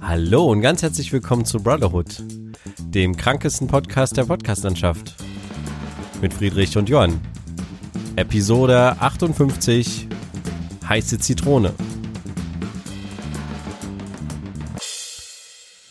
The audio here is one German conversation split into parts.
Hallo und ganz herzlich willkommen zu Brotherhood, dem krankesten Podcast der Podcastlandschaft. Mit Friedrich und Johann. Episode 58 Heiße Zitrone.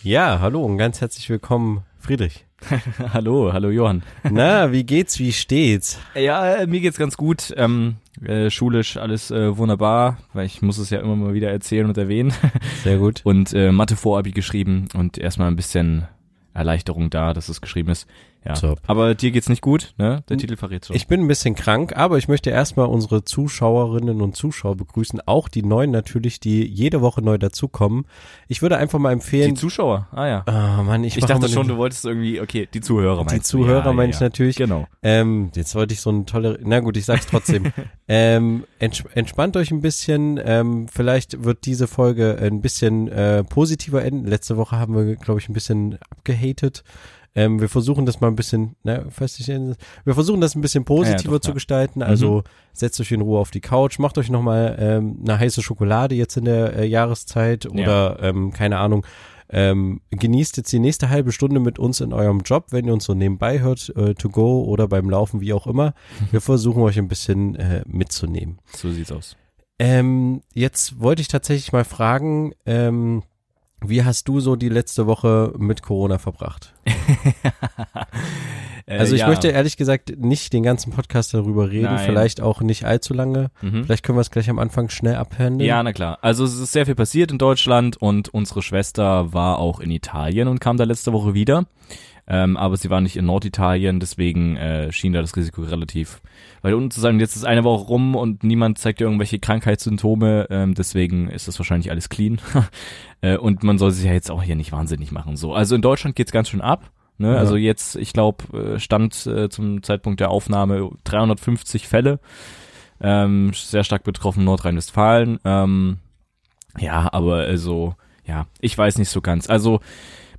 Ja, hallo und ganz herzlich willkommen, Friedrich. hallo, hallo Johann. Na, wie geht's, wie steht's? Ja, äh, mir geht's ganz gut. Ähm, äh, schulisch alles äh, wunderbar, weil ich muss es ja immer mal wieder erzählen und erwähnen. Sehr gut. Und äh, Mathe Vorabi geschrieben und erstmal ein bisschen Erleichterung da, dass es geschrieben ist. Ja. Top. Aber dir geht's nicht gut, ne? Der Titel verrät so. Ich bin ein bisschen krank, aber ich möchte erstmal unsere Zuschauerinnen und Zuschauer begrüßen, auch die neuen natürlich, die jede Woche neu dazukommen. Ich würde einfach mal empfehlen. Die Zuschauer, ah ja. Oh Mann, ich, Ich dachte schon, du wolltest irgendwie, okay, die Zuhörer die meinst du. Zuhörer ja, meine ja, ich natürlich. Genau. Ähm, jetzt wollte ich so eine tolle, na gut, ich sag's trotzdem. ähm, ents entspannt euch ein bisschen. Ähm, vielleicht wird diese Folge ein bisschen äh, positiver enden. Letzte Woche haben wir, glaube ich, ein bisschen abgehatet. Ähm, wir versuchen das mal ein bisschen, weiß ich, wir versuchen das ein bisschen positiver Ja, doch, zu ja. gestalten. Also setzt euch in Ruhe auf die Couch, macht euch nochmal ähm, eine heiße Schokolade jetzt in der äh, Jahreszeit oder ähm, keine Ahnung. Ähm, genießt jetzt die nächste halbe Stunde mit uns in eurem Job, wenn ihr uns so nebenbei hört, äh, to go oder beim Laufen, wie auch immer. Wir versuchen euch ein bisschen äh, mitzunehmen. So sieht's aus. Ähm, jetzt wollte ich tatsächlich mal fragen, ähm, wie hast du so die letzte Woche mit Corona verbracht? Äh, Also ich ja. möchte ehrlich gesagt nicht den ganzen Podcast darüber reden, Nein. vielleicht auch nicht allzu lange. Mhm. Vielleicht können wir es gleich am Anfang schnell abhandeln. Ja, na klar. Also es ist sehr viel passiert in Deutschland und unsere Schwester war auch in Italien und kam da letzte Woche wieder. Ähm, aber sie war nicht in Norditalien, deswegen äh, schien da das Risiko relativ weit unten zu sein. Jetzt ist eine Woche rum und niemand zeigt dir irgendwelche Krankheitssymptome, ähm, deswegen ist das wahrscheinlich alles clean. äh, und man soll sich ja jetzt auch hier nicht wahnsinnig machen. So, also in Deutschland geht's ganz schön ab. Ne? Ja. Also jetzt, ich glaube, stand äh, zum Zeitpunkt der Aufnahme 350 Fälle. Ähm, sehr stark betroffen Nordrhein-Westfalen. Ähm, ja, aber also, ja, ich weiß nicht so ganz. Also,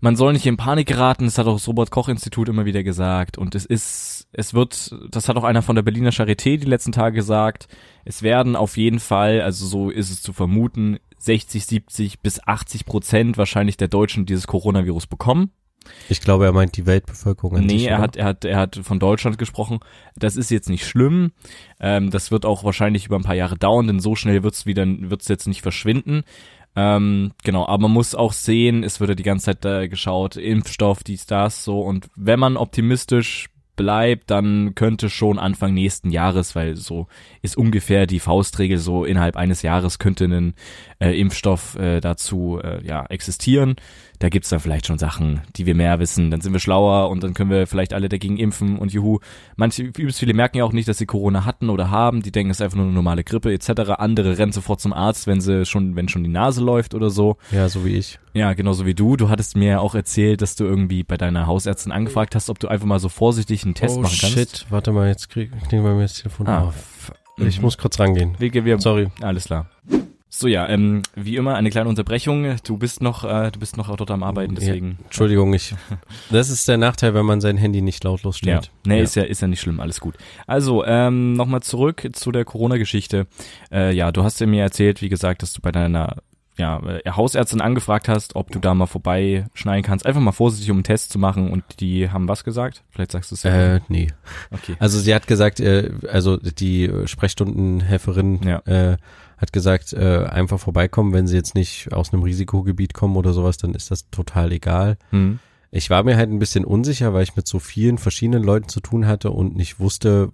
man soll nicht in Panik geraten, das hat auch das Robert-Koch-Institut immer wieder gesagt. Und es ist, es wird, das hat auch einer von der Berliner Charité die letzten Tage gesagt, es werden auf jeden Fall, also so ist es zu vermuten, 60, 70 bis 80 Prozent wahrscheinlich der Deutschen dieses Coronavirus bekommen. Ich glaube, er meint die Weltbevölkerung Nee, sich, er hat, er hat, er hat von Deutschland gesprochen. Das ist jetzt nicht schlimm. Ähm, das wird auch wahrscheinlich über ein paar Jahre dauern, denn so schnell wird's wieder, wird's jetzt nicht verschwinden. Ähm, genau, aber man muss auch sehen, es wird ja die ganze Zeit äh, geschaut, Impfstoff, dies, das, so. Und wenn man optimistisch bleibt, dann könnte schon Anfang nächsten Jahres, weil so ist ungefähr die Faustregel, so innerhalb eines Jahres könnte ein äh, Impfstoff äh, dazu äh, ja existieren. Da gibt's dann vielleicht schon Sachen, die wir mehr wissen. Dann sind wir schlauer und dann können wir vielleicht alle dagegen impfen und juhu. Manche, übelst viele merken ja auch nicht, dass sie Corona hatten oder haben. Die denken, es ist einfach nur eine normale Grippe etc. Andere rennen sofort zum Arzt, wenn sie schon, wenn schon die Nase läuft oder so. Ja, so wie ich. Ja, genauso wie du. Du hattest mir ja auch erzählt, dass du irgendwie bei deiner Hausärztin angefragt hast, ob du einfach mal so vorsichtig einen Test oh machen kannst. shit, warte mal, jetzt krieg, kriegen wir mir das Telefon Ah, auf. Ich muss kurz rangehen. Wir, wir, Sorry. Alles klar. So ja, ähm, wie immer eine kleine Unterbrechung. Du bist noch, äh, du bist noch dort am Arbeiten, deswegen. Entschuldigung, ich. Das ist der Nachteil, wenn man sein Handy nicht lautlos Ja, stellt. nee, ist ja ist ja nicht schlimm, alles gut. Also ähm, nochmal zurück zu der Corona-Geschichte. Äh, ja, du hast ja mir erzählt, wie gesagt, dass du bei deiner ja, äh, Hausärztin angefragt hast, ob du da mal vorbeischneiden kannst. Einfach mal vorsichtig, um einen Test zu machen. Und die haben was gesagt? Vielleicht sagst du es ja. Äh, nee. okay. Also sie hat gesagt, äh, also die Sprechstundenhelferin Ja. äh, hat gesagt, äh, einfach vorbeikommen, wenn sie jetzt nicht aus einem Risikogebiet kommen oder sowas, dann ist das total egal. Hm. Ich war mir halt ein bisschen unsicher, weil ich mit so vielen verschiedenen Leuten zu tun hatte und nicht wusste,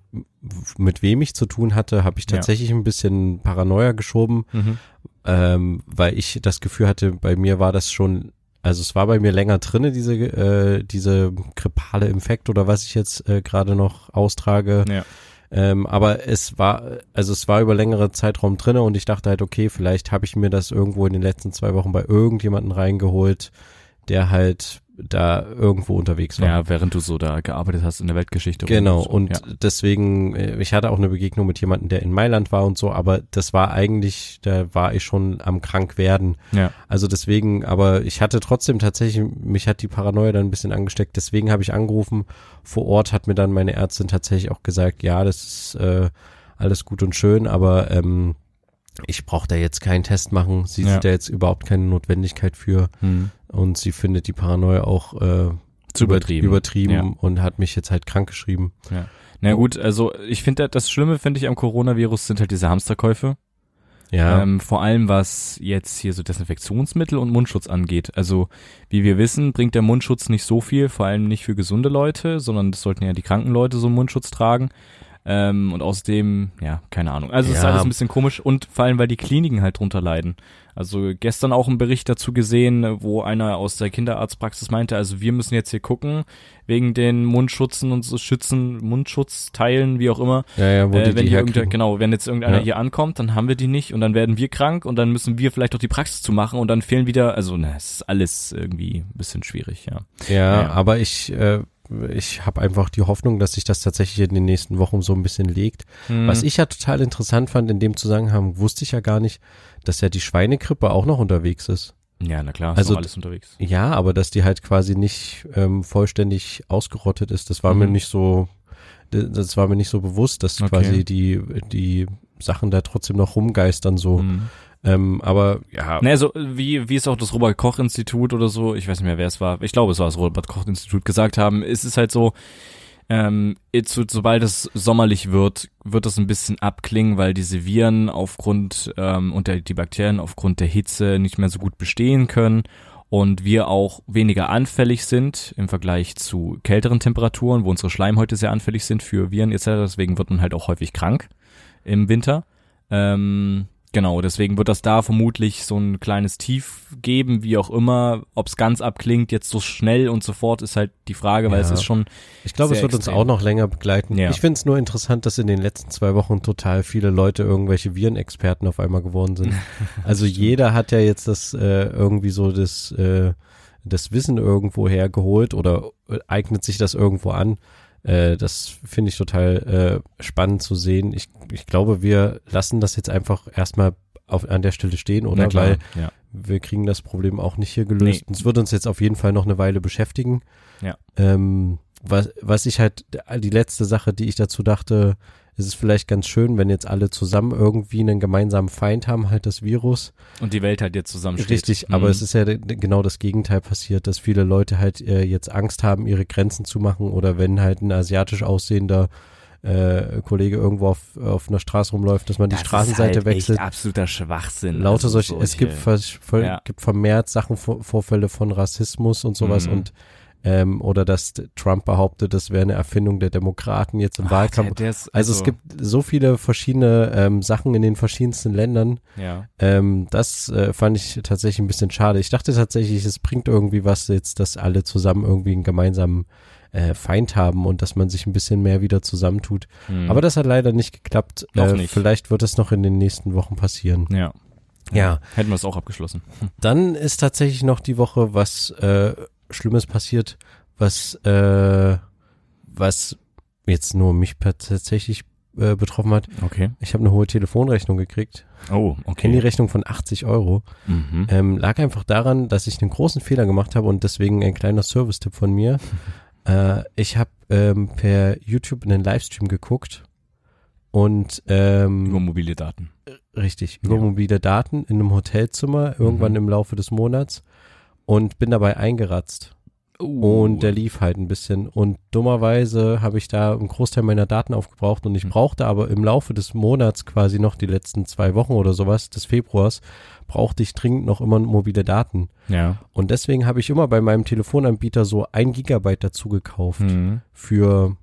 mit wem ich zu tun hatte, habe ich Ja. tatsächlich ein bisschen Paranoia geschoben, Mhm. ähm, weil ich das Gefühl hatte, bei mir war das schon, also es war bei mir länger drinne, diese, äh, diese grippale Infekt oder was ich jetzt äh, gerade noch austrage. Ja. Ähm, aber es war, also es war über längere Zeitraum drinne und ich dachte halt, okay, vielleicht habe ich mir das irgendwo in den letzten zwei Wochen bei irgendjemanden reingeholt, der halt da irgendwo unterwegs war. Ja, während du so da gearbeitet hast in der Weltgeschichte. Genau, so. und ja. deswegen, äh, ich hatte auch eine Begegnung mit jemandem, der in Mailand war und so, aber das war eigentlich, da war ich schon am krank werden. ja. Also deswegen, aber ich hatte trotzdem tatsächlich, mich hat die Paranoia dann ein bisschen angesteckt, deswegen habe ich angerufen. Vor Ort hat mir dann meine Ärztin tatsächlich auch gesagt, ja, das ist äh, alles gut und schön, aber ähm, ich brauche da jetzt keinen Test machen. Sie Ja. sieht da jetzt überhaupt keine Notwendigkeit für Hm. und sie findet die Paranoia auch äh, Zu übertrieben. übertrieben Ja. und hat mich jetzt halt krank geschrieben. Na gut, also ich finde, das Schlimme finde ich am Coronavirus sind halt diese Hamsterkäufe. Ja, Ähm, vor allem was jetzt hier so Desinfektionsmittel und Mundschutz angeht. Also wie wir wissen, bringt der Mundschutz nicht so viel, vor allem nicht für gesunde Leute, sondern das sollten ja die kranken Leute so einen Mundschutz tragen. Ähm, und außerdem, ja, keine Ahnung. Also es ist Ja. alles ein bisschen komisch und vor allem, weil die Kliniken halt drunter leiden. Also gestern auch einen Bericht dazu gesehen, wo einer aus der Kinderarztpraxis meinte, also wir müssen jetzt hier gucken, wegen den Mundschutzen und so Schützen, Mundschutzteilen, wie auch immer, ja, ja, wo äh, die wenn die hier genau, wenn jetzt irgendeiner Ja. hier ankommt, dann haben wir die nicht und dann werden wir krank und dann müssen wir vielleicht auch die Praxis zu machen und dann fehlen wieder, also na, es ist alles irgendwie ein bisschen schwierig, ja. Ja, Ja. aber ich, äh, ich habe einfach die Hoffnung, dass sich das tatsächlich in den nächsten Wochen so ein bisschen legt. Hm. Was ich ja total interessant fand in dem Zusammenhang, wusste ich ja gar nicht, dass ja die Schweinegrippe auch noch unterwegs ist. ja, na klar, ist also alles unterwegs. Ja, aber dass die halt quasi nicht ähm, vollständig ausgerottet ist, das war mir Mhm. nicht so, das war mir nicht so bewusst, dass Okay. quasi die, die Sachen da trotzdem noch rumgeistern so. Hm. Ähm, aber ja, Ne, also wie, wie es auch das Robert-Koch-Institut oder so, ich weiß nicht mehr, wer es war, ich glaube, es war das Robert-Koch-Institut, gesagt haben, ist es halt so, ähm, so- sobald es sommerlich wird, wird das ein bisschen abklingen, weil diese Viren aufgrund ähm, und der, die Bakterien aufgrund der Hitze nicht mehr so gut bestehen können und wir auch weniger anfällig sind im Vergleich zu kälteren Temperaturen, wo unsere Schleimhäute sehr anfällig sind für Viren etc. Deswegen wird man halt auch häufig krank im Winter. Ähm, genau, deswegen wird das da vermutlich so ein kleines Tief geben, wie auch immer. Ob es ganz abklingt, jetzt so schnell und so fort, ist halt die Frage, weil Ja. es ist schon ich glaube, es wird uns extrem. auch noch länger begleiten. Ja. Ich finde es nur interessant, dass in den letzten zwei Wochen total viele Leute irgendwelche Virenexperten auf einmal geworden sind. Also jeder hat ja jetzt das äh, irgendwie so das, äh, das Wissen irgendwo hergeholt oder äh, eignet sich das irgendwo an. Äh, das finde ich total äh, spannend zu sehen. Ich, ich glaube, wir lassen das jetzt einfach erstmal auf, an der Stelle stehen, oder? Klar, Weil ja. wir kriegen das Problem auch nicht hier gelöst. Nee. Es wird uns jetzt auf jeden Fall noch eine Weile beschäftigen. Ja. Ähm, was, was ich halt, die letzte Sache, die ich dazu dachte, es ist vielleicht ganz schön, wenn jetzt alle zusammen irgendwie einen gemeinsamen Feind haben, halt das Virus. Und die Welt halt jetzt zusammensteht. Richtig, aber Mhm. es ist ja genau das Gegenteil passiert, dass viele Leute halt äh, jetzt Angst haben, ihre Grenzen zu machen oder wenn halt ein asiatisch aussehender äh, Kollege irgendwo auf, auf einer Straße rumläuft, dass man die Das Straßenseite ist halt wechselt. Echt absoluter Schwachsinn. Lauter Also solche, es gibt, vers- voll, Ja. gibt vermehrt Sachen, Vor- Vorfälle von Rassismus und sowas Mhm. und ähm, oder dass Trump behauptet, das wäre eine Erfindung der Demokraten jetzt im Ach, Wahlkampf. der- der ist- also, es gibt so viele verschiedene ähm, Sachen in den verschiedensten Ländern. ja. Ähm, das äh, fand ich tatsächlich ein bisschen schade. Ich dachte tatsächlich, es bringt irgendwie was jetzt, dass alle zusammen irgendwie einen gemeinsamen äh, Feind haben und dass man sich ein bisschen mehr wieder zusammentut. Mhm. Aber das hat leider nicht geklappt. Noch äh, nicht. Vielleicht wird es noch in den nächsten Wochen passieren. ja. Ja. Hätten wir es auch abgeschlossen. Dann ist tatsächlich noch die Woche was äh, Schlimmes passiert, was äh, was jetzt nur mich tatsächlich äh, betroffen hat. Okay. Ich habe eine hohe Telefonrechnung gekriegt. Oh, okay. Handyrechnung von 80 Euro. Mhm. Ähm, lag einfach daran, dass ich einen großen Fehler gemacht habe und deswegen ein kleiner Service-Tipp von mir. äh, ich habe ähm, per YouTube einen Livestream geguckt und ähm, Über mobile Daten. Richtig, über Ja. mobile Daten in einem Hotelzimmer irgendwann Mhm. im Laufe des Monats und bin dabei eingeratzt. Uh. Und der lief halt ein bisschen. Und dummerweise habe ich da einen Großteil meiner Daten aufgebraucht und ich Mhm. brauchte aber im Laufe des Monats quasi noch die letzten zwei Wochen oder sowas des Februars, brauchte ich dringend noch immer mobile Daten. ja. Und deswegen habe ich immer bei meinem Telefonanbieter so ein Gigabyte dazu gekauft Mhm. für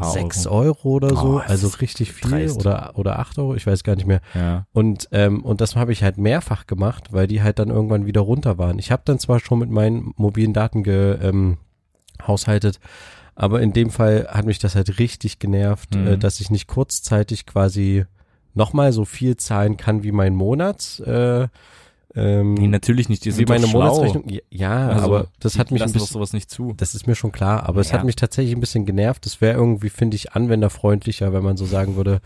paar sechs Euro. Euro oder so. Oh, also richtig viel dreist. oder, oder acht Euro, ich weiß gar nicht mehr. Ja. Und, ähm, und das habe ich halt mehrfach gemacht, weil die halt dann irgendwann wieder runter waren. Ich habe dann zwar schon mit meinen mobilen Daten ge, ähm, aber in dem Fall hat mich das halt richtig genervt, Mhm. äh, dass ich nicht kurzzeitig quasi nochmal so viel zahlen kann wie mein Monat. Äh, ähm, Nee, natürlich nicht. Die wie sind meine doch schlau. Monatsrechnung. Ja, Also, aber das hat mich ein bisschen, sowas nicht zu. das ist mir schon klar, aber es Ja. hat mich tatsächlich ein bisschen genervt. Es wäre irgendwie, finde ich, anwenderfreundlicher, wenn man so sagen würde,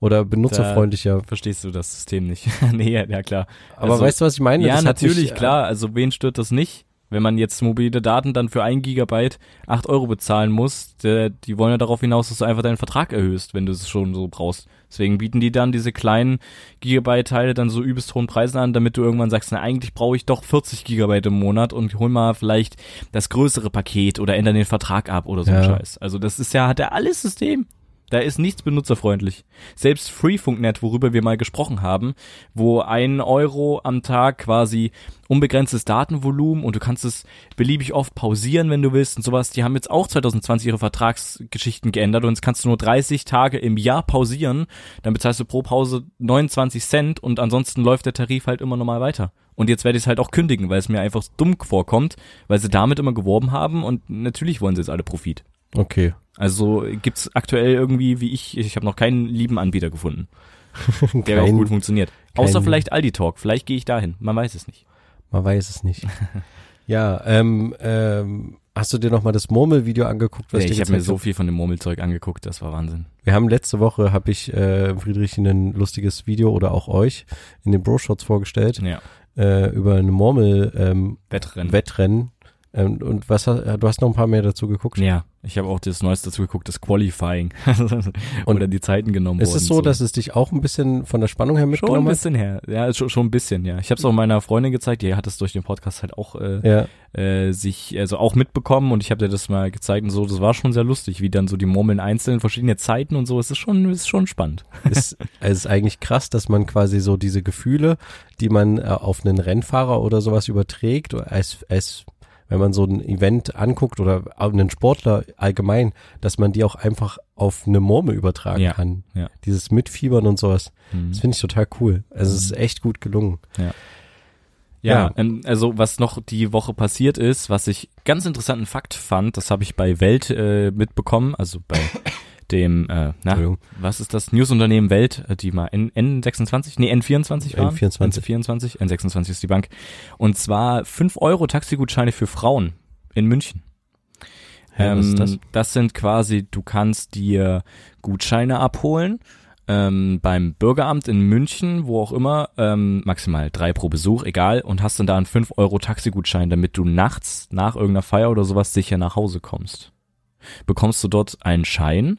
oder benutzerfreundlicher. Verstehst du das System nicht? nee, ja, klar. Aber Also, weißt du, was ich meine? ja, Das natürlich, mich, äh, klar. Also wen stört das nicht? Wenn man jetzt mobile Daten dann für ein Gigabyte acht Euro bezahlen muss, der, die wollen ja darauf hinaus, dass du einfach deinen Vertrag erhöhst, wenn du es schon so brauchst. Deswegen bieten die dann diese kleinen Gigabyte-Teile dann so übelst hohen Preisen an, damit du irgendwann sagst, na eigentlich brauche ich doch 40 Gigabyte im Monat und hol mal vielleicht das größere Paket oder ändern den Vertrag ab oder so ein Ja. Scheiß. Also das ist ja, hat er alles System. Da ist nichts benutzerfreundlich. Selbst Freefunknet, worüber wir mal gesprochen haben, wo ein Euro am Tag quasi unbegrenztes Datenvolumen und du kannst es beliebig oft pausieren, wenn du willst und sowas. Die haben jetzt auch 2020 ihre Vertragsgeschichten geändert und jetzt kannst du nur 30 Tage im Jahr pausieren. Dann bezahlst du pro Pause 29 Cent und ansonsten läuft der Tarif halt immer normal weiter. Und jetzt werde ich es halt auch kündigen, weil es mir einfach dumm vorkommt, weil sie damit immer geworben haben und natürlich wollen sie jetzt alle Profit. Okay. Also gibt's aktuell irgendwie, wie ich, ich habe noch keinen lieben Anbieter gefunden, der auch Kein- gut funktioniert. Außer vielleicht Aldi Talk, vielleicht gehe ich dahin, man weiß es nicht. Man weiß es nicht. ja, ähm, ähm, hast du dir noch mal das Murmel-Video angeguckt? Ich dir ich habe mir so viel von dem Murmelzeug angeguckt, das war Wahnsinn. Wir haben letzte Woche, habe ich äh, Friedrich ein lustiges Video oder auch euch in den Bro-Shots vorgestellt Ja, äh, über eine Murmel-Wettrennen. Wettrennen. Wettrennen. Ähm, und was hast, du hast noch ein paar mehr dazu geguckt? ja, ich habe auch das Neueste dazu geguckt, das Qualifying. Und Oder die Zeiten genommen Ist es so, dass es dich auch ein bisschen von der Spannung her Schon ein mitgenommen hat? bisschen her. Ja, schon, schon ein bisschen, ja. Ich habe es auch meiner Freundin gezeigt, die hat es durch den Podcast halt auch äh, Ja, äh, sich also auch mitbekommen und ich habe dir das mal gezeigt und so, das war schon sehr lustig, wie dann so die Murmeln einzeln verschiedene Zeiten und so, es ist schon es ist schon spannend. ist, es ist eigentlich krass, dass man quasi so diese Gefühle, die man äh, auf einen Rennfahrer oder sowas überträgt, als, als wenn man so ein Event anguckt oder einen Sportler allgemein, dass man die auch einfach auf eine Murmel übertragen Ja, kann. ja. Dieses Mitfiebern und sowas. Mhm. Das finde ich total cool. Also es ist echt gut gelungen. Ja, Ja. Ähm, also was noch die Woche passiert ist, was ich ganz interessanten Fakt fand, das habe ich bei Welt äh, mitbekommen, also bei dem, äh, na, was ist das, Newsunternehmen Welt, äh, die mal N, N26, nee, N24 waren? N24. N24, N26 ist die Bank. Und zwar 5 Euro Taxigutscheine für Frauen in München. Was ist das? Ähm, das sind quasi, du kannst dir Gutscheine abholen ähm, beim Bürgeramt in München, wo auch immer, ähm, maximal drei pro Besuch, egal, und hast dann da einen 5 Euro Taxigutschein, damit du nachts nach irgendeiner Feier oder sowas sicher nach Hause kommst. Bekommst du dort einen Schein,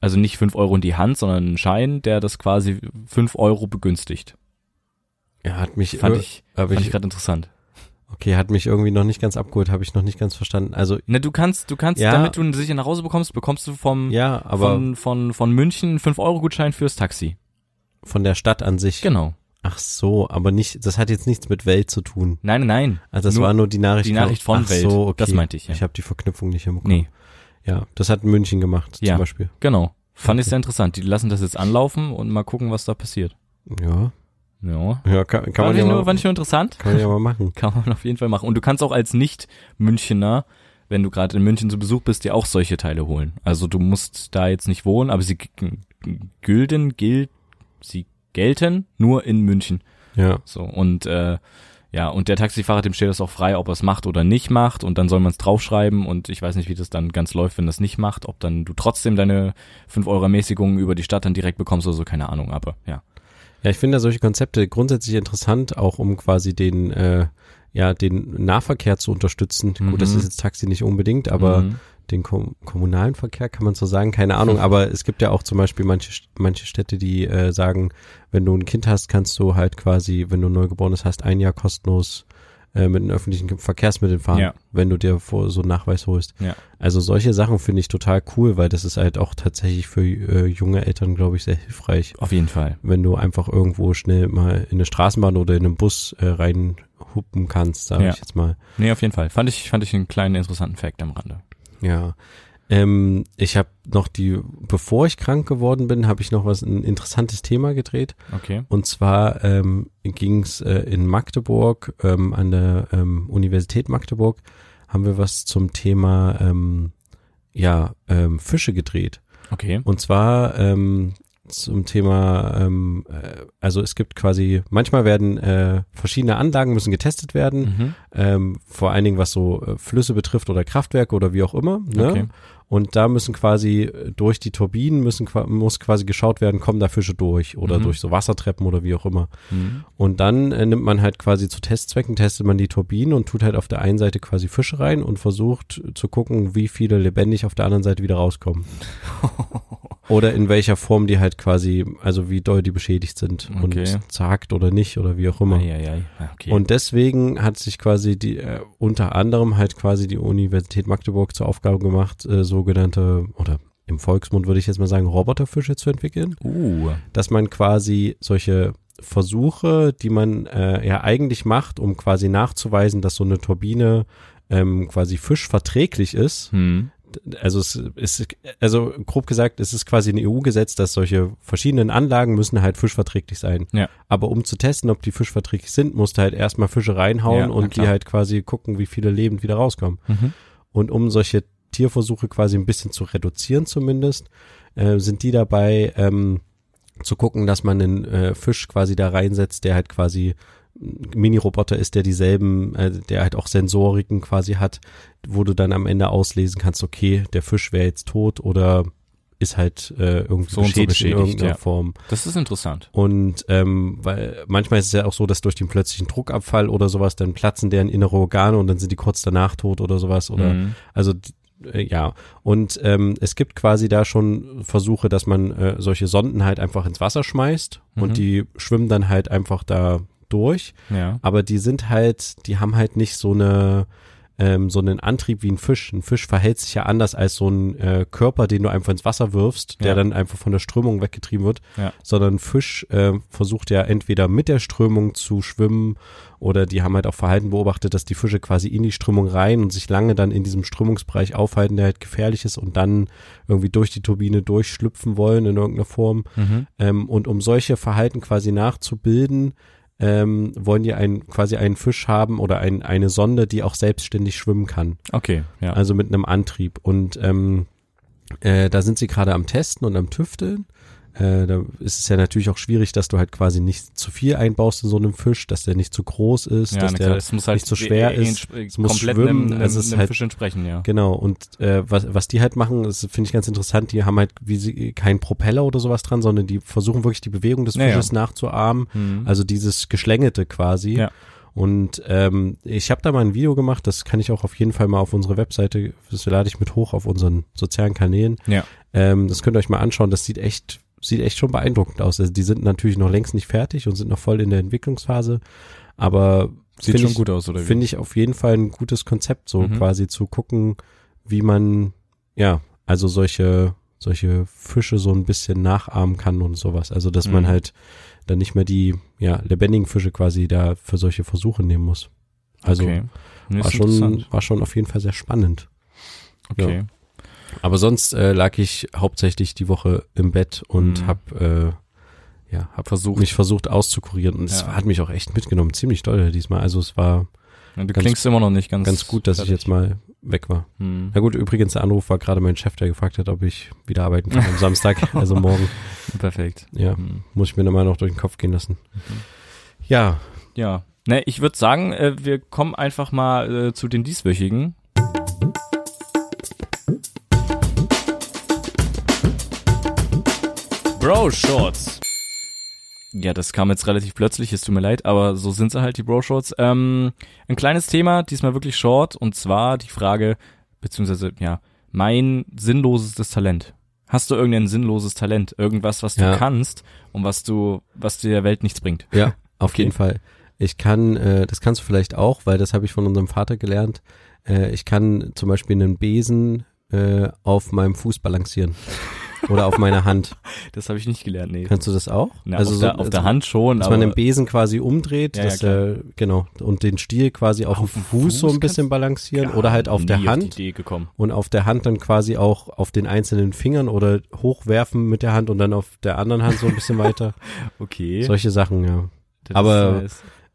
also nicht 5 Euro in die Hand, sondern einen Schein, der das quasi 5 Euro begünstigt. Er hat mich, Fand ich, fand ich ich, gerade interessant. okay, hat mich irgendwie noch nicht ganz abgeholt, habe ich noch nicht ganz verstanden. Also Ne, du kannst, du kannst, Ja. damit du sicher nach Hause bekommst, bekommst du vom ja, aber von, von, von München einen 5-Euro-Gutschein fürs Taxi. von der Stadt an sich. Genau. Ach so, aber nicht, das hat jetzt nichts mit Welt zu tun. Nein, nein, nein. Also das Nur war nur die Nachricht. die Nachricht von Ach Welt. So, okay. Das meinte ich, ja. Ich habe die Verknüpfung nicht hinbekommen. Nee, Ja, das hat München gemacht Ja. zum Beispiel. genau. Fand ich Okay. sehr interessant. Die lassen das jetzt anlaufen und mal gucken, was da passiert. Ja, Ja. ja kann, kann Fand man ich, ja nur, mal, fand ich nur interessant. kann man ja mal machen. Kann man auf jeden Fall machen. Und du kannst auch als Nicht-Münchener, wenn du gerade in München zu Besuch bist, dir auch solche Teile holen. Also du musst da jetzt nicht wohnen, aber sie gülden, gilt, sie gelten nur in München. Ja, So, und äh, ja, und der Taxifahrer, dem steht das auch frei, ob er es macht oder nicht macht und dann soll man es draufschreiben und ich weiß nicht, wie das dann ganz läuft, wenn das nicht macht, ob dann du trotzdem deine 5 Euro Ermäßigung über die Stadt dann direkt bekommst oder so, keine Ahnung, aber ja. ja, ich finde solche Konzepte grundsätzlich interessant, auch um quasi den, äh, ja, den Nahverkehr zu unterstützen. Mhm. Gut, das ist jetzt Taxi nicht unbedingt, aber Mhm. Den kom kommunalen Verkehr kann man so sagen, keine Ahnung, aber es gibt ja auch zum Beispiel manche, manche Städte, die äh, sagen, wenn du ein Kind hast, kannst du halt quasi, wenn du ein Neugeborenes hast, ein Jahr kostenlos äh, mit den öffentlichen Verkehrsmitteln fahren, Ja. wenn du dir vor so einen Nachweis holst. Ja. Also solche Sachen finde ich total cool, weil das ist halt auch tatsächlich für äh, junge Eltern, glaube ich, sehr hilfreich, Auf jeden Fall. wenn du einfach irgendwo schnell mal in eine Straßenbahn oder in einen Bus äh, reinhuppen kannst, sage Ja. ich jetzt mal. Nee, auf jeden Fall. Fand ich, fand ich einen kleinen interessanten Fact am Rande. Ja. Ähm, ich habe noch die, bevor ich krank geworden bin, habe ich noch was ein interessantes Thema gedreht. Okay. Und zwar ähm, ging es äh, in Magdeburg ähm, an der ähm, Universität Magdeburg haben wir was zum Thema ähm, ja ähm, Fische gedreht. Okay. Und zwar ähm, zum Thema, ähm, äh, also es gibt quasi, manchmal werden äh, verschiedene Anlagen müssen getestet werden, Mhm. ähm, vor allen Dingen was so äh, Flüsse betrifft oder Kraftwerke oder wie auch immer. Ne? Okay. Und da müssen quasi äh, durch die Turbinen müssen muss quasi geschaut werden, kommen da Fische durch oder mhm. durch so Wassertreppen oder wie auch immer. Mhm. Und dann äh, nimmt man halt quasi zu Testzwecken, testet man die Turbinen und tut halt auf der einen Seite quasi Fische rein und versucht zu gucken, wie viele lebendig auf der anderen Seite wieder rauskommen. oder in welcher Form die halt quasi, also wie doll die beschädigt sind okay. und zagt oder nicht oder wie auch immer. Ai, ai, ai. Okay. Und deswegen hat sich quasi die, äh, unter anderem halt quasi die Universität Magdeburg zur Aufgabe gemacht, äh, so sogenannte, oder im Volksmund würde ich jetzt mal sagen, Roboterfische zu entwickeln. Uh. Dass man quasi solche Versuche, die man äh, ja eigentlich macht, um quasi nachzuweisen, dass so eine Turbine ähm, quasi fischverträglich ist. Hm. Also es ist, also grob gesagt, es ist quasi ein EU-Gesetz, dass solche verschiedenen Anlagen müssen halt fischverträglich sein. Ja. Aber um zu testen, ob die fischverträglich sind, musst du halt erstmal Fische reinhauen ja, und die halt quasi gucken, wie viele lebend wieder rauskommen. Mhm. Und um solche Tierversuche quasi ein bisschen zu reduzieren zumindest, äh, sind die dabei ähm, zu gucken, dass man einen äh, Fisch quasi da reinsetzt, der halt quasi Mini-Roboter ist, der dieselben, äh, der halt auch Sensoriken quasi hat, wo du dann am Ende auslesen kannst, okay, der Fisch wäre jetzt tot oder ist halt äh, irgendwie so beschädigt, so beschädigt, in irgendeiner ja. Form. Das ist interessant. Und ähm, weil manchmal ist es ja auch so, dass durch den plötzlichen Druckabfall oder sowas dann platzen deren innere Organe und dann sind die kurz danach tot oder sowas. Oder mhm. also äh, ja, und ähm, es gibt quasi da schon Versuche, dass man äh, solche Sonden halt einfach ins Wasser schmeißt mhm. und die schwimmen dann halt einfach da durch. Ja. Aber die sind halt, die haben halt nicht so eine ähm, so einen Antrieb wie ein Fisch. Ein Fisch verhält sich ja anders als so ein äh, Körper, den du einfach ins Wasser wirfst, der ja. dann einfach von der Strömung weggetrieben wird, ja. sondern ein Fisch äh, versucht ja entweder mit der Strömung zu schwimmen oder die haben halt auch Verhalten beobachtet, dass die Fische quasi in die Strömung rein und sich lange dann in diesem Strömungsbereich aufhalten, der halt gefährlich ist und dann irgendwie durch die Turbine durchschlüpfen wollen in irgendeiner Form. Mhm. Ähm, und um solche Verhalten quasi nachzubilden, ähm, wollen die ein, quasi einen Fisch haben oder ein, eine Sonde, die auch selbstständig schwimmen kann. Okay, ja. Also mit einem Antrieb. Und ähm, äh, da sind sie gerade am Testen und am Tüfteln. Äh, da ist es ja natürlich auch schwierig, dass du halt quasi nicht zu viel einbaust in so einem Fisch, dass der nicht zu groß ist, ja, dass der halt nicht zu schwer ist, es muss schwimmen, einem, also es ist halt Fisch entsprechen, ja. Genau und äh, was was die halt machen, das finde ich ganz interessant, die haben halt wie sie keinen Propeller oder sowas dran, sondern die versuchen wirklich die Bewegung des Fisches ja, nachzuahmen, mhm. also dieses geschlängelte quasi. Ja. Und ähm, ich habe da mal ein Video gemacht, das kann ich auch auf jeden Fall mal auf unsere Webseite, das lade ich mit hoch auf unseren sozialen Kanälen. Ja. Ähm, das könnt ihr euch mal anschauen, das sieht echt sieht echt schon beeindruckend aus. Also die sind natürlich noch längst nicht fertig und sind noch voll in der Entwicklungsphase, aber sieht schon ich, gut aus, oder wie? Finde ich auf jeden Fall ein gutes Konzept, so mhm. quasi zu gucken, wie man, ja, also solche, solche Fische so ein bisschen nachahmen kann und sowas. Also, dass mhm. man halt dann nicht mehr die, ja, lebendigen Fische quasi da für solche Versuche nehmen muss. Also, okay. war schon, war schon auf jeden Fall sehr spannend. Okay. Ja. Aber sonst äh, lag ich hauptsächlich die Woche im Bett und mhm. habe äh, ja, hab versucht, mich versucht auszukurieren und es hat mich auch echt mitgenommen, ziemlich doll diesmal. Also es war ja, du ganz, klingst immer noch nicht ganz ganz gut, dass fertig. ich jetzt mal weg war. Mhm. Na gut, übrigens der Anruf war gerade mein Chef, der gefragt hat, ob ich wieder arbeiten kann am Samstag, also morgen. Perfekt. Ja, mhm. muss ich mir nochmal noch durch den Kopf gehen lassen. Mhm. Ja. Ja. Ne, ich würde sagen, äh, wir kommen einfach mal äh, zu den dieswöchigen. Bro Shorts. Ja, das kam jetzt relativ plötzlich, es tut mir leid, aber so sind sie halt, die Bro Shorts. Ähm, ein kleines Thema, diesmal wirklich short, und zwar die Frage, beziehungsweise, ja, mein sinnlosestes Talent. Hast du irgendein sinnloses Talent? Irgendwas, was du ja. kannst und was du, was dir der Welt nichts bringt? Ja, auf okay. jeden Fall. Ich kann, äh, das kannst du vielleicht auch, weil das habe ich von unserem Vater gelernt. Äh, ich kann zum Beispiel einen Besen äh, auf meinem Fuß balancieren. Oder auf meiner Hand. Das habe ich nicht gelernt, nee. Kannst du das auch? Na, also auf, der, so, auf der Hand schon. Dass man den Besen quasi umdreht, ja, dass ja, er, genau, und den Stiel quasi auf, auf dem Fuß, so ein bisschen balancieren oder halt auf der Hand. Auf gekommen. Und auf der Hand dann quasi auch auf den einzelnen Fingern oder hochwerfen mit der Hand und dann auf der anderen Hand so ein bisschen weiter. okay. Solche Sachen, ja. Das Aber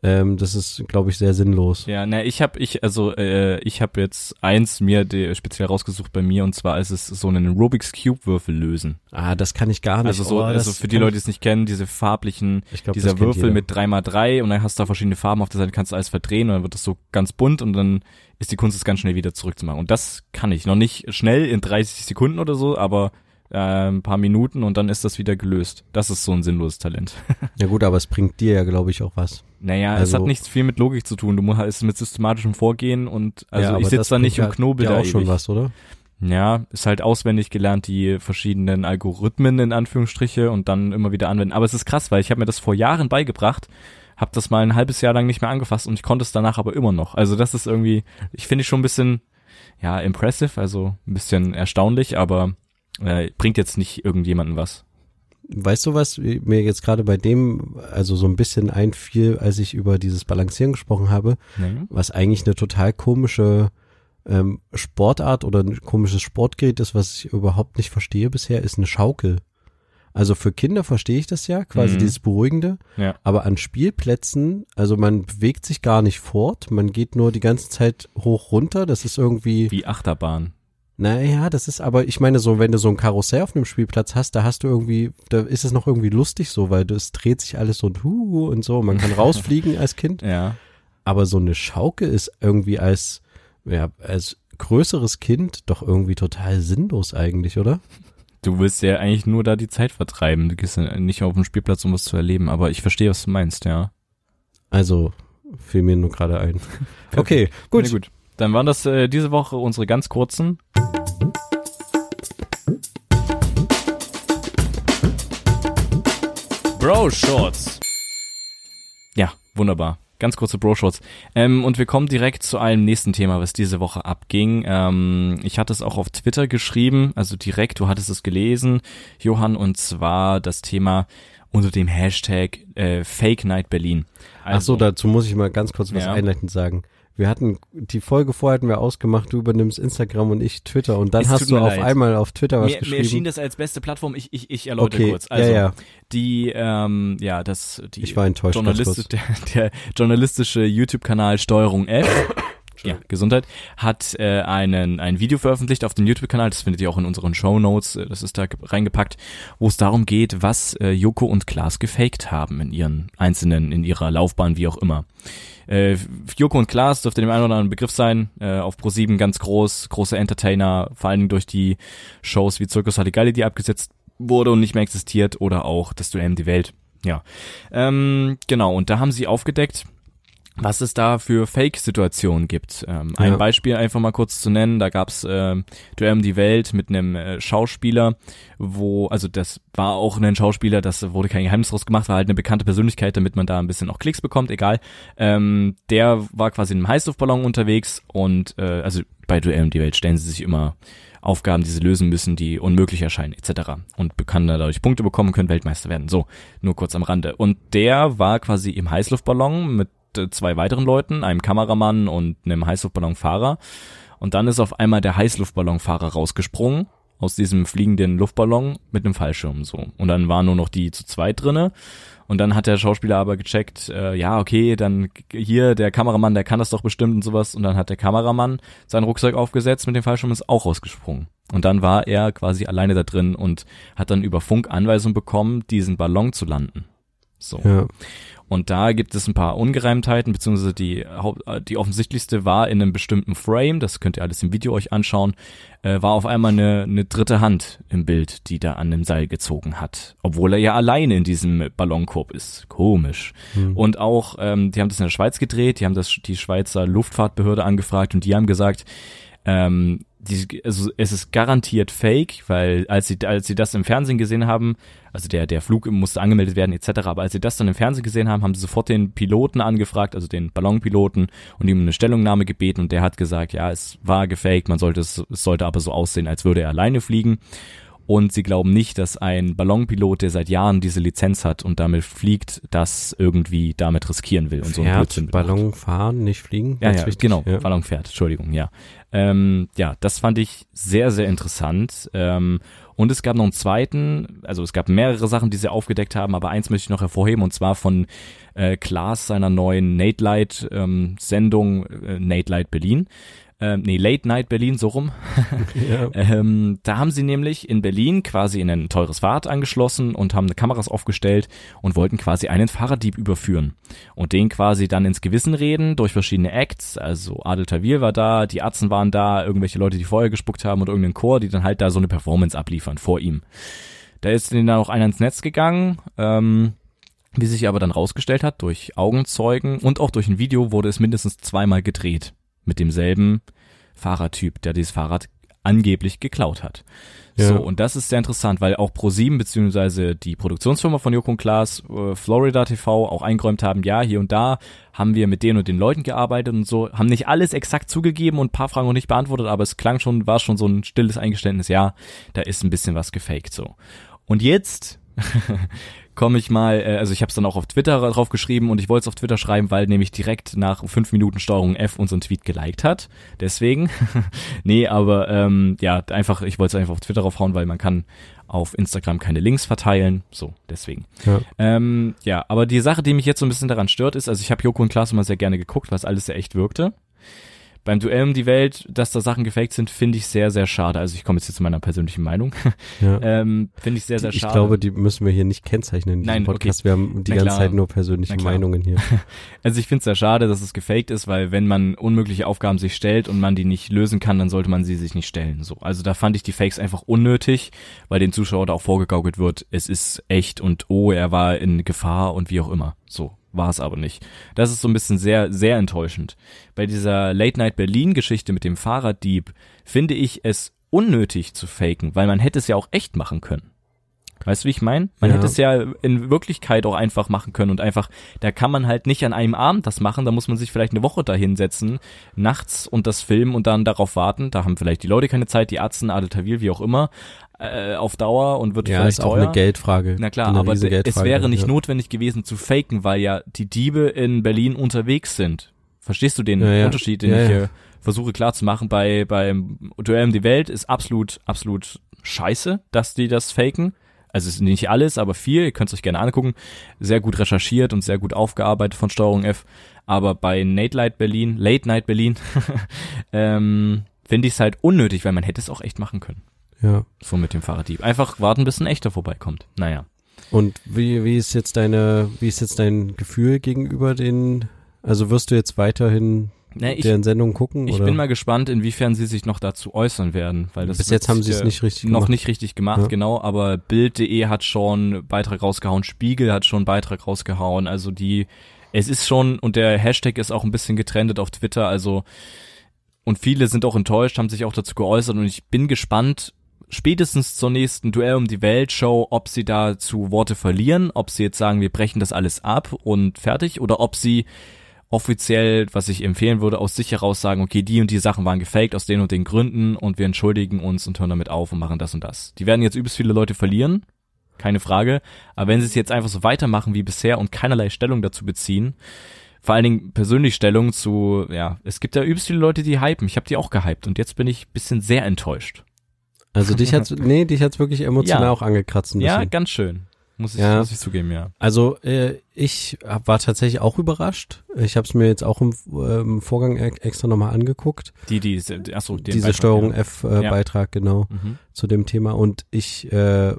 Ähm, das ist, glaube ich, sehr sinnlos. Ja, na, ich habe ich also äh, ich habe jetzt eins mir die, speziell rausgesucht bei mir und zwar ist es so einen Rubik's Cube Würfel lösen. Ah, das kann ich gar nicht. Also so oh, also für die Leute, die es nicht kennen, diese farblichen ich glaub, dieser Würfel mit 3x3 und dann hast du da verschiedene Farben auf der Seite, kannst du alles verdrehen und dann wird das so ganz bunt und dann ist die Kunst es ganz schnell wieder zurückzumachen. Und das kann ich. Noch nicht schnell in 30 Sekunden oder so, aber äh, ein paar Minuten und dann ist das wieder gelöst. Das ist so ein sinnloses Talent. Ja gut, aber es bringt dir ja, glaube ich, auch was. Naja, es Also- hat nichts viel mit Logik zu tun. Du musst es mit systematischem Vorgehen und also ja, ich sitze da nicht ja- knobel ja da auch schon ewig. was, oder? Ja, ist halt auswendig gelernt, die verschiedenen Algorithmen in Anführungsstriche und dann immer wieder anwenden. Aber es ist krass, weil ich habe mir das vor Jahren beigebracht, habe das mal ein halbes Jahr lang nicht mehr angefasst und ich konnte es danach aber immer noch. Also das ist irgendwie, ich finde ich schon ein bisschen, ja, impressive, also ein bisschen erstaunlich, aber äh, bringt jetzt nicht irgendjemanden was. Weißt du, was mir jetzt gerade bei dem, also so ein bisschen einfiel, als ich über dieses Balancieren gesprochen habe, Nee? was eigentlich eine total komische ähm, Sportart oder ein komisches Sportgerät ist, was ich überhaupt nicht verstehe bisher, ist eine Schaukel. Also für Kinder verstehe ich das ja, quasi Mhm. dieses Beruhigende, Ja. aber an Spielplätzen, also man bewegt sich gar nicht fort, man geht nur die ganze Zeit hoch runter, das ist irgendwie, Wie Achterbahn. Naja, das ist aber, ich meine so, wenn du so ein Karussell auf einem Spielplatz hast, da hast du irgendwie, da ist es noch irgendwie lustig so, weil das dreht sich alles so und hu und so, man kann rausfliegen als Kind. Ja. Aber so eine Schaukel ist irgendwie als, ja, als größeres Kind doch irgendwie total sinnlos eigentlich, oder? Du willst ja eigentlich nur da die Zeit vertreiben. Du gehst ja nicht auf den Spielplatz, um was zu erleben. Aber ich verstehe, was du meinst, ja. Also, fiel mir nur gerade ein. Okay, gut. Nee, gut. Dann waren das äh, diese Woche unsere ganz kurzen. Bro Shorts. Ja, wunderbar. Ganz kurze Bro Shorts. Ähm, und wir kommen direkt zu einem nächsten Thema, was diese Woche abging. Ähm, ich hatte es auch auf Twitter geschrieben, also direkt, du hattest es gelesen, Johann, und zwar das Thema unter dem Hashtag äh, Fake Night Berlin. Ach so, dazu muss ich mal ganz kurz was Ja. einleitend sagen. Wir hatten, die Folge vorher hatten wir ausgemacht, du übernimmst Instagram und ich Twitter und dann Es hast du mir auf leid. einmal auf Twitter was mir, mir geschrieben. erschien das als beste Plattform. Ich, ich, ich erläutere okay, kurz. Also, ja, ja, die, ähm, ja, das, die ich war enttäuscht. kurz. der, der journalistische YouTube-Kanal Steuerung F, ja, Gesundheit, hat äh, einen, ein Video veröffentlicht auf dem YouTube-Kanal, das findet ihr auch in unseren Show Notes, äh, das ist da ge- reingepackt, wo es darum geht, was äh, Joko und Klaas gefaked haben in ihren einzelnen, in ihrer Laufbahn, wie auch immer. Äh, Joko und Klaas dürfte dem einen oder anderen Begriff sein, äh, auf Pro7 ganz groß, große Entertainer, vor allen Dingen durch die Shows wie Circus Halligalli, die abgesetzt wurde und nicht mehr existiert, oder auch das Duell um die Welt. Ja, ähm, genau, und da haben sie aufgedeckt, was es da für Fake-Situationen gibt. Ähm, ein Ja. Beispiel einfach mal kurz zu nennen, da gab's ähm, Duell um die Welt mit einem äh, Schauspieler, wo, also das war auch ein Schauspieler, das wurde kein Geheimnis draus gemacht, war halt eine bekannte Persönlichkeit, damit man da ein bisschen auch Klicks bekommt, egal. Ähm, der war quasi in einem Heißluftballon unterwegs und äh, also bei Duell um die Welt stellen sie sich immer Aufgaben, die sie lösen müssen, die unmöglich erscheinen, etc. Und kann dadurch Punkte bekommen, können Weltmeister werden. So, nur kurz am Rande. Und der war quasi im Heißluftballon mit äh, zwei weiteren Leuten, einem Kameramann und einem Heißluftballonfahrer. Und dann ist auf einmal der Heißluftballonfahrer rausgesprungen aus diesem fliegenden Luftballon mit einem Fallschirm so. Und dann waren nur noch die zu zweit drinne. Und dann hat der Schauspieler aber gecheckt, äh, ja, okay, dann hier der Kameramann, der kann das doch bestimmt und sowas. Und dann hat der Kameramann seinen Rucksack aufgesetzt mit dem Fallschirm und ist auch rausgesprungen. Und dann war er quasi alleine da drin und hat dann über Funk Anweisung bekommen, diesen Ballon zu landen. So. Ja. Und da gibt es ein paar Ungereimtheiten, beziehungsweise die, äh, die offensichtlichste war in einem bestimmten Frame, das könnt ihr alles im Video euch anschauen, äh, war auf einmal eine, eine dritte Hand im Bild, die da an dem Seil gezogen hat. Obwohl er ja alleine in diesem Ballonkorb ist. Komisch. Hm. Und auch, ähm, die haben das in der Schweiz gedreht, die haben das die Schweizer Luftfahrtbehörde angefragt und die haben gesagt, ähm, die, also es ist garantiert fake, weil als sie, als sie das im Fernsehen gesehen haben, also der, der Flug musste angemeldet werden etc., aber als sie das dann im Fernsehen gesehen haben, haben sie sofort den Piloten angefragt, also den Ballonpiloten und ihm eine Stellungnahme gebeten und der hat gesagt, ja, es war gefaked, man sollte es, es sollte aber so aussehen, als würde er alleine fliegen. Und sie glauben nicht, dass ein Ballonpilot, der seit Jahren diese Lizenz hat und damit fliegt, das irgendwie damit riskieren will und so ein Blödsinn Fährt, Ballon fahren, nicht fliegen. ja, ja, genau, Ja. Ballon fährt, Entschuldigung, ja. Ähm, ja, das fand ich sehr, sehr interessant. Ähm, und es gab noch einen zweiten, also es gab mehrere Sachen, die sie aufgedeckt haben, aber eins möchte ich noch hervorheben, und zwar von äh, Klaas seiner neuen Nate Light ähm, Sendung äh, Nate Light Berlin. Ähm, nee, Late Night Berlin, so rum. Ja. Ähm, da haben sie nämlich in Berlin quasi in ein teures Fahrrad angeschlossen und haben Kameras aufgestellt und wollten quasi einen Fahrraddieb überführen und den quasi dann ins Gewissen reden durch verschiedene Acts. Also Adel Tawil war da, die Atzen waren da, irgendwelche Leute, die vorher gespuckt haben und irgendein Chor, die dann halt da so eine Performance abliefern vor ihm. Da ist denen dann auch einer ins Netz gegangen. Ähm, wie sich aber dann rausgestellt hat, durch Augenzeugen und auch durch ein Video wurde es mindestens zweimal gedreht. Mit demselben Fahrertyp, der dieses Fahrrad angeblich geklaut hat. Ja. So, und das ist sehr interessant, weil auch Pro7 beziehungsweise die Produktionsfirma von Joko und Klaas, äh, Florida TV, auch eingeräumt haben, ja, hier und da haben wir mit den und den Leuten gearbeitet und so, haben nicht alles exakt zugegeben und ein paar Fragen noch nicht beantwortet, aber es klang schon, war schon so ein stilles Eingeständnis, ja, da ist ein bisschen was gefaked so. Und jetzt komme ich mal, äh, also ich habe es dann auch auf Twitter drauf geschrieben und ich wollte es auf Twitter schreiben, weil nämlich direkt nach fünf Minuten Steuerung F unseren Tweet geliked hat. Deswegen, nee, aber ähm, ja, einfach, ich wollte es einfach auf Twitter draufhauen, weil man kann auf Instagram keine Links verteilen. So, deswegen. Ja. Ähm, ja, aber die Sache, die mich jetzt so ein bisschen daran stört, ist, also ich habe Joko und Klaas immer sehr gerne geguckt, was alles sehr echt wirkte. Beim Duell um die Welt, dass da Sachen gefaked sind, finde ich sehr, sehr schade. Also ich komme jetzt, jetzt zu meiner persönlichen Meinung. Ja. ähm, finde ich sehr, sehr ich schade. glaube, die müssen wir hier nicht kennzeichnen in diesem Nein, Podcast. Wir haben die Na ganze klar. Zeit nur persönliche. Meinungen hier. Also ich finde es sehr schade, dass es gefaked ist, weil wenn man unmögliche Aufgaben sich stellt und man die nicht lösen kann, dann sollte man sie sich nicht stellen. So, also da fand ich die Fakes einfach unnötig, weil den Zuschauer da auch vorgegaukelt wird, es ist echt und oh, er war in Gefahr und wie auch immer. So war es aber nicht. Das ist so ein bisschen sehr, sehr enttäuschend. Bei dieser Late Night Berlin Geschichte mit dem Fahrraddieb finde ich es unnötig zu faken, weil man hätte es ja auch echt machen können. Weißt du, wie ich meine? Man Ja. hätte es ja in Wirklichkeit auch einfach machen können und einfach, da kann man halt nicht an einem Abend das machen, da muss man sich vielleicht eine Woche da hinsetzen, nachts und das filmen und dann darauf warten. Da haben vielleicht die Leute keine Zeit, die Ärzte, Adel Tawil, wie auch immer, äh, auf Dauer und wird Ja, vielleicht ist auch teuer. eine Geldfrage. Na klar, aber es wäre nicht ja. notwendig gewesen zu faken, weil ja die Diebe in Berlin unterwegs sind. Verstehst du den Ja. Unterschied, den ich äh, versuche klar zu machen? Bei beim Duell um die Welt ist absolut absolut scheiße, dass die das faken. Also es ist nicht alles, aber viel. Ihr könnt es euch gerne angucken. Sehr gut recherchiert und sehr gut aufgearbeitet von Steuerung F. Aber bei Late Night Berlin, Late Night Berlin, ähm, finde ich es halt unnötig, weil man hätte es auch echt machen können. Ja. So mit dem Fahrraddieb. Einfach warten, bis ein echter vorbeikommt. Naja. Und wie, wie ist jetzt deine, wie ist jetzt dein Gefühl gegenüber den, also wirst du jetzt weiterhin Ne, ich, deren Sendung gucken? ich oder? bin mal gespannt, inwiefern sie sich noch dazu äußern werden, weil das Bis jetzt haben sie es ja nicht richtig noch gemacht. nicht richtig gemacht, Ja. genau, aber Bild.de hat schon Beitrag rausgehauen, Spiegel hat schon Beitrag rausgehauen, also die, es ist schon, und der Hashtag ist auch ein bisschen getrennt auf Twitter, also, und viele sind auch enttäuscht, haben sich auch dazu geäußert und ich bin gespannt, spätestens zur nächsten Duell um die Welt Show, ob sie dazu Worte verlieren, ob sie jetzt sagen, wir brechen das alles ab und fertig, oder ob sie offiziell, was ich empfehlen würde, aus sich heraus sagen, okay, die und die Sachen waren gefaked aus den und den Gründen und wir entschuldigen uns und hören damit auf und machen das und das. Die werden jetzt übelst viele Leute verlieren, keine Frage, aber wenn sie es jetzt einfach so weitermachen wie bisher und keinerlei Stellung dazu beziehen, vor allen Dingen persönlich Stellung zu, ja, es gibt ja übelst viele Leute, die hypen, ich habe die auch gehypt und jetzt bin ich bisschen sehr enttäuscht. Also dich hat's, nee, dich hat's wirklich emotional Ja. auch angekratzt ein Ja, ganz schön. Muss ich, Ja. muss ich zugeben, ja. Also äh, ich hab- war tatsächlich auch überrascht. Ich habe es mir jetzt auch im, äh, im Vorgang e- extra nochmal angeguckt. Die, die, achso, den Diese Beitrag, Steuerung ja. F äh, Ja. Beitrag genau Mhm. zu dem Thema und ich äh,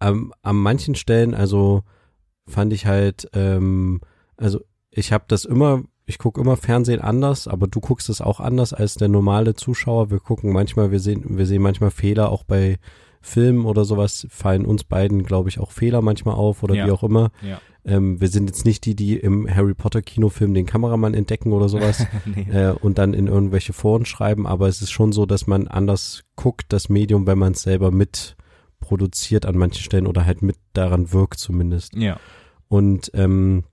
am, an manchen Stellen also fand ich halt ähm, also ich habe das immer ich gucke immer Fernsehen anders, aber du guckst es auch anders als der normale Zuschauer. Wir gucken manchmal, wir sehen, wir sehen manchmal Fehler auch bei Filmen oder sowas, fallen uns beiden, glaube ich, auch Fehler manchmal auf oder Ja. wie auch immer. Ja. Ähm, wir sind jetzt nicht die, die im Harry Potter Kinofilm den Kameramann entdecken oder sowas nee. äh, und dann in irgendwelche Foren schreiben, aber es ist schon so, dass man anders guckt, das Medium, wenn man es selber mit produziert an manchen Stellen oder halt mit daran wirkt zumindest. Ja. Und ähm,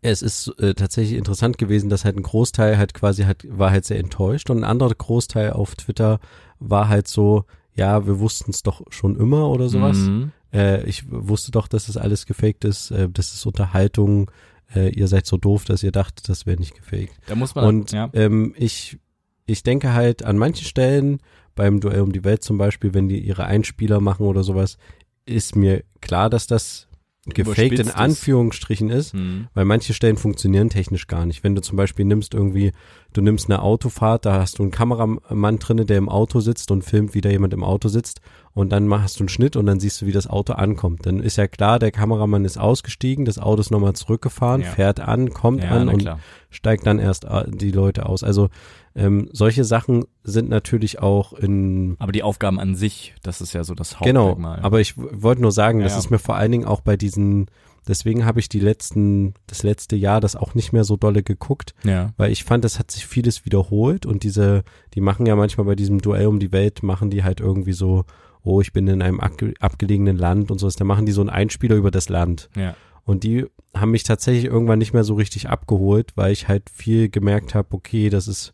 es ist äh, tatsächlich interessant gewesen, dass halt ein Großteil halt quasi halt war halt sehr enttäuscht und ein anderer Großteil auf Twitter war halt so, ja, wir wussten es doch schon immer oder sowas. Mhm. Äh, ich wusste doch, dass es alles gefaked ist, äh, das ist Unterhaltung, äh, ihr seid so doof, dass ihr dachtet, das wäre nicht gefaked. Da muss man, Und ja. ähm, ich, ich denke halt an manchen Stellen, beim Duell um die Welt zum Beispiel, wenn die ihre Einspieler machen oder sowas, ist mir klar, dass das gefaked in. Anführungsstrichen ist, Mhm. weil manche Stellen funktionieren technisch gar nicht. Wenn du zum Beispiel nimmst irgendwie, du nimmst eine Autofahrt, da hast du einen Kameramann drinne, der im Auto sitzt und filmt, wie da jemand im Auto sitzt und dann machst du einen Schnitt und dann siehst du, wie das Auto ankommt. Dann ist ja klar, der Kameramann ist ausgestiegen, das Auto ist nochmal zurückgefahren, Ja. fährt an, kommt Ja, an und klar. steigt dann erst äh, die Leute aus. Also ähm, solche Sachen sind natürlich auch in Aber die Aufgaben an sich, das ist ja so das genau. Hauptmerkmal. Aber ich wollte nur sagen, das Ja. ist mir vor allen Dingen auch bei diesen. Deswegen habe ich die letzten, das letzte Jahr das auch nicht mehr so dolle geguckt, ja. weil ich fand, es hat sich vieles wiederholt und diese, die machen ja manchmal bei diesem Duell um die Welt, machen die halt irgendwie so, oh, ich bin in einem abge abgelegenen Land und so, da machen die so einen Einspieler über das Land. Ja. Und die haben mich tatsächlich irgendwann nicht mehr so richtig abgeholt, weil ich halt viel gemerkt habe, okay, das ist,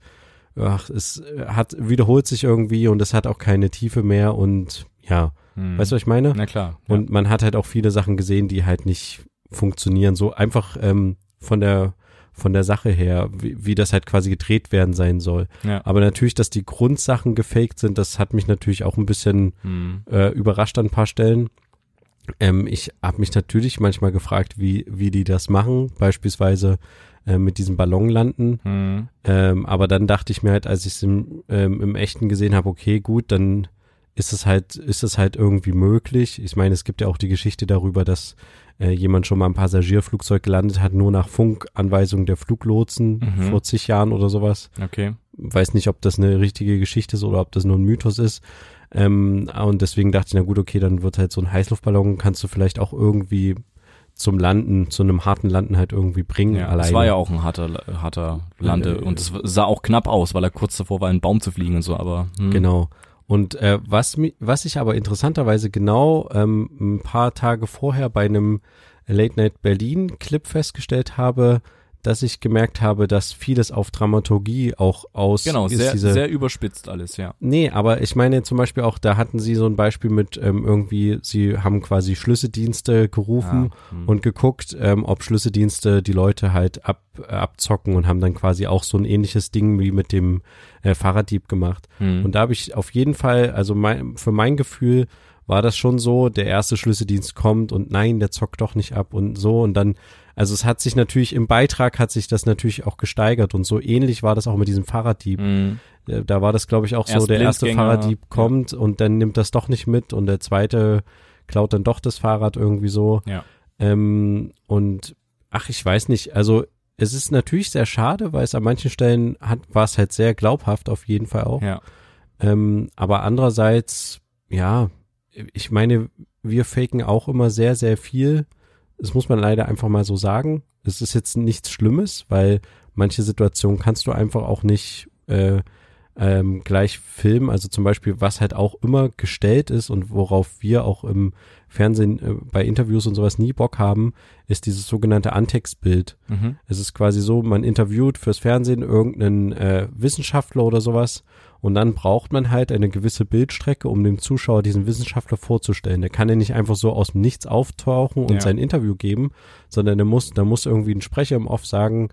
ach, es hat, wiederholt sich irgendwie und es hat auch keine Tiefe mehr und ja, Mhm. weißt du, was ich meine? Na klar. Ja. Und man hat halt auch viele Sachen gesehen, die halt nicht funktionieren, so einfach ähm, von der von der Sache her, wie, wie das halt quasi gedreht werden sein soll. ja. Aber natürlich, dass die Grundsachen gefaked sind, das hat mich natürlich auch ein bisschen Mhm. äh, überrascht an ein paar Stellen. Ähm, ich habe mich natürlich manchmal gefragt, wie, wie die das machen, beispielsweise äh, mit diesem Ballon landen. Mhm. Ähm, aber dann dachte ich mir halt, als ich es im, ähm, im Echten gesehen habe, okay, gut, dann ist es halt, ist es halt irgendwie möglich. Ich meine, es gibt ja auch die Geschichte darüber, dass äh, jemand schon mal ein Passagierflugzeug gelandet hat, nur nach Funkanweisung der Fluglotsen Mhm. vor zig Jahren oder sowas Okay. weiß nicht, ob das eine richtige Geschichte ist oder ob das nur ein Mythos ist. Ähm, und deswegen dachte ich, na gut, okay, dann wird halt so ein Heißluftballon, kannst du vielleicht auch irgendwie zum Landen, zu einem harten Landen halt irgendwie bringen Ja, alleine. es war ja auch ein harter, harter Lande Äh, und es sah auch knapp aus, weil er kurz davor war, in einen Baum zu fliegen und so, aber hm. Genau. Und äh, was, was ich aber interessanterweise genau ähm, ein paar Tage vorher bei einem Late Night Berlin Clip festgestellt habe, dass ich gemerkt habe, dass vieles auf Dramaturgie auch aus Genau, ist sehr, diese, sehr überspitzt alles, ja. Nee, aber ich meine zum Beispiel auch, da hatten sie so ein Beispiel mit ähm, irgendwie, sie haben quasi Schlüsseldienste gerufen Ah, hm. und geguckt, ähm, ob Schlüsseldienste die Leute halt ab, äh, abzocken und haben dann quasi auch so ein ähnliches Ding wie mit dem äh, Fahrraddieb gemacht. Hm. Und da habe ich auf jeden Fall, also mein, für mein Gefühl war das schon so, der erste Schlüsseldienst kommt und nein, der zockt doch nicht ab und so und dann, also es hat sich natürlich, im Beitrag hat sich das natürlich auch gesteigert und so ähnlich war das auch mit diesem Fahrraddieb. Hm. Äh, Da war das, glaube ich, auch so, Erst der erste Fahrraddieb kommt und dann nimmt das doch nicht mit und der zweite klaut dann doch das Fahrrad irgendwie so. Ja. Ähm, und ach, ich weiß nicht, also es ist natürlich sehr schade, weil es an manchen Stellen hat, war es halt sehr glaubhaft auf jeden Fall auch. Ja. Ähm, aber andererseits, ja, ich meine, wir faken auch immer sehr, sehr viel. Das muss man leider einfach mal so sagen. Es ist jetzt nichts Schlimmes, weil manche Situationen kannst du einfach auch nicht äh, ähm, gleich filmen. Also zum Beispiel, was halt auch immer gestellt ist und worauf wir auch im Fernsehen äh, bei Interviews und sowas nie Bock haben, ist dieses sogenannte Antextbild. Mhm. Es ist quasi so, man interviewt fürs Fernsehen irgendeinen äh, Wissenschaftler oder sowas und dann braucht man halt eine gewisse Bildstrecke, um dem Zuschauer diesen Wissenschaftler vorzustellen. Der kann ja nicht einfach so aus dem Nichts auftauchen und Ja. sein Interview geben, sondern der muss, da muss irgendwie ein Sprecher im Off sagen,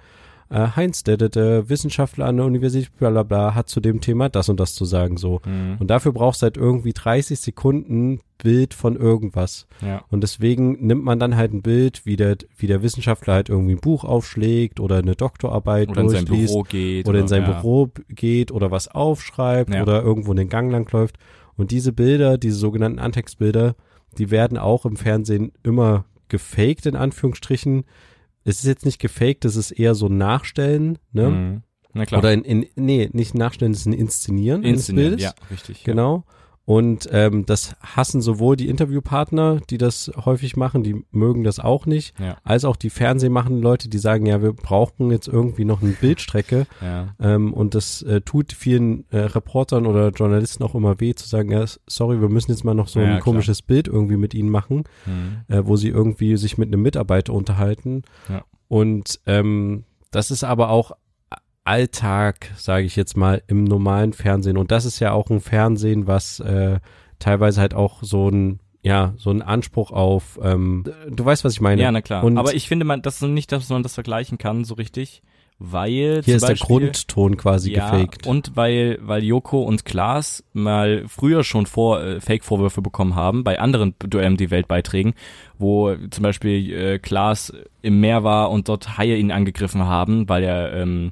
äh, Heinz, der, der, der Wissenschaftler an der Universität, bla bla bla, hat zu dem Thema das und das zu sagen, so. Mhm. Und dafür brauchst du halt irgendwie 30 Sekunden Bild von irgendwas. Ja. Und deswegen nimmt man dann halt ein Bild, wie der, wie der Wissenschaftler halt irgendwie ein Buch aufschlägt oder eine Doktorarbeit Oder in sein Büro geht. oder in sein ja. Büro geht oder was aufschreibt Ja. oder irgendwo in den Gang lang läuft. Und diese Bilder, diese sogenannten Antextbilder, die werden auch im Fernsehen immer gefaked, in Anführungsstrichen. Es ist jetzt nicht gefaked, es ist eher so ein Nachstellen, ne? Mhm. Na klar. Oder in, in, nee, nicht Nachstellen, es ist ein Inszenieren, Inszenieren, ja, richtig. Genau. Und ähm, das hassen sowohl die Interviewpartner, die das häufig machen, die mögen das auch nicht, Ja. als auch die Fernsehmachenden Leute, die sagen, ja, wir brauchen jetzt irgendwie noch eine Bildstrecke. Ja. Ähm, und das äh, tut vielen äh, Reportern oder Journalisten auch immer weh, zu sagen, ja, sorry, wir müssen jetzt mal noch so Ja, ein klar. komisches Bild irgendwie mit ihnen machen, Mhm. äh, wo sie irgendwie sich mit einem Mitarbeiter unterhalten. Und ähm, das ist aber auch Alltag, sage ich jetzt mal, im normalen Fernsehen. Und das ist ja auch ein Fernsehen, was äh, teilweise halt auch so ein ja, so ein Anspruch auf, ähm, du weißt, was ich meine. Ja, na klar. Und Aber ich finde man, das ist nicht, dass man das vergleichen kann, so richtig, weil hier ist zum der Beispiel, Grundton quasi ja, gefaked. Und weil, weil Joko und Klaas mal früher schon vor äh, Fake-Vorwürfe bekommen haben bei anderen Duell die Weltbeiträgen, wo zum Beispiel äh, Klaas im Meer war und dort Haie ihn angegriffen haben, weil er ähm,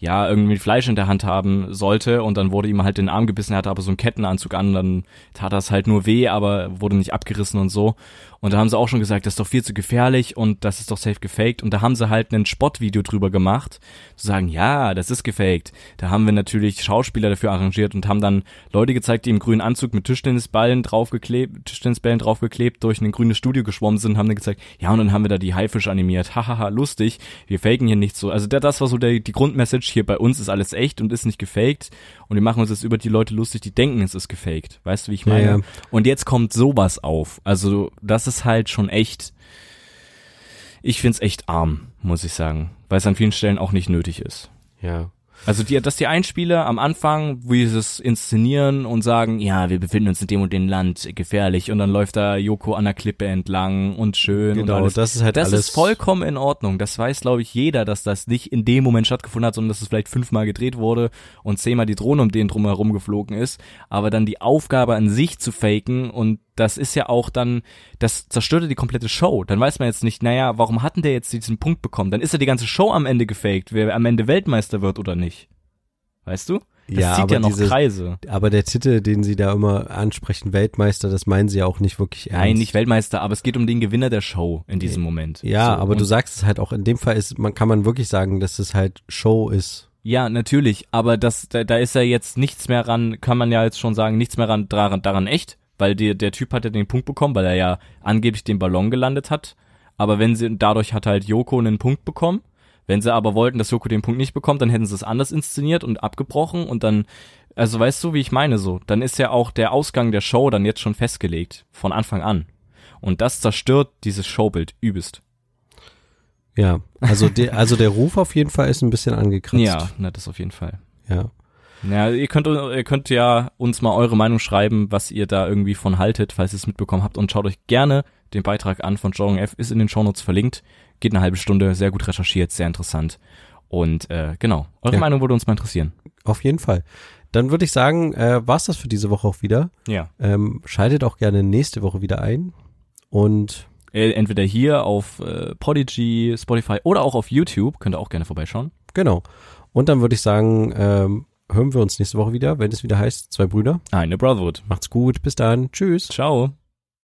ja, irgendwie Fleisch in der Hand haben sollte und dann wurde ihm halt den Arm gebissen, er hatte aber so einen Kettenanzug an, dann tat das halt nur weh, aber wurde nicht abgerissen und so. Und da haben sie auch schon gesagt, das ist doch viel zu gefährlich und das ist doch safe gefaked. Und da haben sie halt ein Spottvideo drüber gemacht, zu sagen, ja, das ist gefaked. Da haben wir natürlich Schauspieler dafür arrangiert und haben dann Leute gezeigt, die im grünen Anzug mit Tischtennisballen draufgeklebt, Tischtennisbällen draufgeklebt, durch ein grünes Studio geschwommen sind, haben dann gezeigt, ja, und dann haben wir da die Haifisch animiert. Hahaha, lustig. Wir faken hier nicht so. Also das war so der, die Grundmessage hier bei uns ist alles echt und ist nicht gefaked. Und wir machen uns jetzt über die Leute lustig, die denken, es ist gefaked. Weißt du, wie ich meine? Ja, ja. Und jetzt kommt sowas auf. Also das ist halt schon echt, ich find's echt arm, muss ich sagen, weil es an vielen Stellen auch nicht nötig ist. ja. Also die, dass die Einspieler am Anfang, wie sie es inszenieren und sagen, ja, wir befinden uns in dem und dem Land, gefährlich, und dann läuft da Joko an der Klippe entlang und schön und Genau, alles. das ist halt das alles- ist vollkommen in Ordnung. Das weiß, glaube ich, jeder, dass das nicht in dem Moment stattgefunden hat, sondern dass es vielleicht fünfmal gedreht wurde und zehnmal die Drohne um den drumherum geflogen ist. Aber dann die Aufgabe an sich zu faken und das ist ja auch dann, das zerstörte die komplette Show. Dann weiß man jetzt nicht, naja, warum hatten der jetzt diesen Punkt bekommen? Dann ist ja die ganze Show am Ende gefaked, wer am Ende Weltmeister wird oder nicht. Weißt du? Das Ja, zieht aber ja noch diese- Kreise. Aber der Titel, den sie da immer ansprechen, Weltmeister, das meinen sie ja auch nicht wirklich ernst. Nein, nicht Weltmeister, aber es geht um den Gewinner der Show in diesem Moment. Ja, So, aber du sagst es halt auch, in dem Fall ist, man kann man wirklich sagen, dass es halt Show ist. Ja, natürlich, aber das, da, da ist ja jetzt nichts mehr ran, kann man ja jetzt schon sagen, nichts mehr ran, daran, daran echt, weil der, der Typ hat ja den Punkt bekommen, weil er ja angeblich den Ballon gelandet hat. Aber wenn sie, dadurch hat halt Joko einen Punkt bekommen. Wenn sie aber wollten, dass Joko den Punkt nicht bekommt, dann hätten sie es anders inszeniert und abgebrochen und dann, also weißt du, wie ich meine so, dann ist ja auch der Ausgang der Show dann jetzt schon festgelegt, von Anfang an. Und das zerstört dieses Showbild übelst. Ja, also der, also der Ruf auf jeden Fall ist ein bisschen angekratzt. Ja, na, das auf jeden Fall. Ja. Ja, ihr könnt, ihr könnt ja uns mal eure Meinung schreiben, was ihr da irgendwie von haltet, falls ihr es mitbekommen habt und schaut euch gerne den Beitrag an von Jorgen F. Ist in den Shownotes verlinkt. Geht eine halbe Stunde, sehr gut recherchiert, sehr interessant. Und äh, genau, eure Ja. Meinung würde uns mal interessieren. Auf jeden Fall. Dann würde ich sagen, äh, war's das für diese Woche auch wieder. Ja. Ähm, schaltet auch gerne nächste Woche wieder ein. Und Äh, Entweder hier auf äh, Podigy, Spotify oder auch auf YouTube. Könnt ihr auch gerne vorbeischauen. genau. Und dann würde ich sagen, ähm, hören wir uns nächste Woche wieder, wenn es wieder heißt, zwei Brüder. Eine Brotherhood. Macht's gut, bis dann. Tschüss. Ciao.